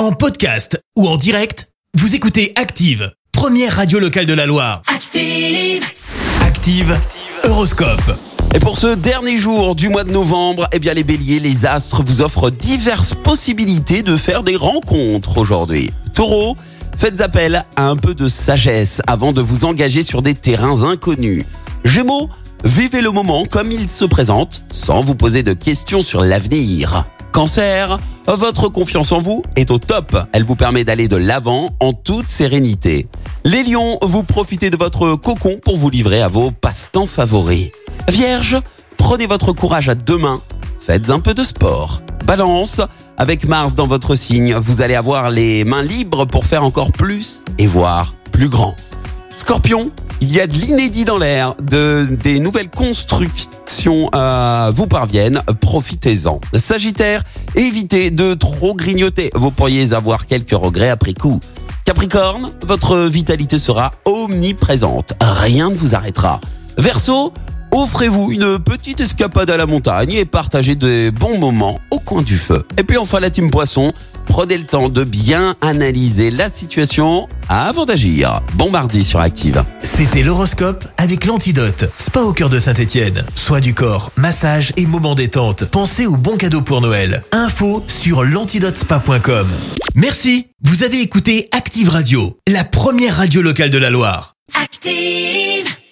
En podcast ou en direct, vous écoutez Active, première radio locale de la Loire. Active. Active, Horoscope. Et pour ce dernier jour du mois de novembre, eh bien les béliers, les astres vous offrent diverses possibilités de faire des rencontres aujourd'hui. Taureau, faites appel à un peu de sagesse avant de vous engager sur des terrains inconnus. Gémeaux, vivez le moment comme il se présente sans vous poser de questions sur l'avenir. Cancer, votre confiance en vous est au top. Elle vous permet d'aller de l'avant en toute sérénité. Les lions, vous profitez de votre cocon pour vous livrer à vos passe-temps favoris. Vierge, prenez votre courage à deux mains. Faites un peu de sport. Balance, avec Mars dans votre signe, vous allez avoir les mains libres pour faire encore plus et voir plus grand. Scorpion, il y a de l'inédit dans l'air, de, des nouvelles constructions vous parviennent, profitez-en. Sagittaire, évitez de trop grignoter, vous pourriez avoir quelques regrets après coup. Capricorne, votre vitalité sera omniprésente, rien ne vous arrêtera. Verseau, offrez-vous une petite escapade à la montagne et partagez des bons moments au coin du feu. Et puis enfin la team Poisson, prenez le temps de bien analyser la situation avant d'agir. Bon mardi sur Active. C'était l'horoscope avec l'antidote. Spa au cœur de Saint-Étienne. Soins du corps, massage et moments détente. Pensez aux bons cadeaux pour Noël. Info sur l'antidotespa.com. Merci. Vous avez écouté Active Radio, la première radio locale de la Loire. Active.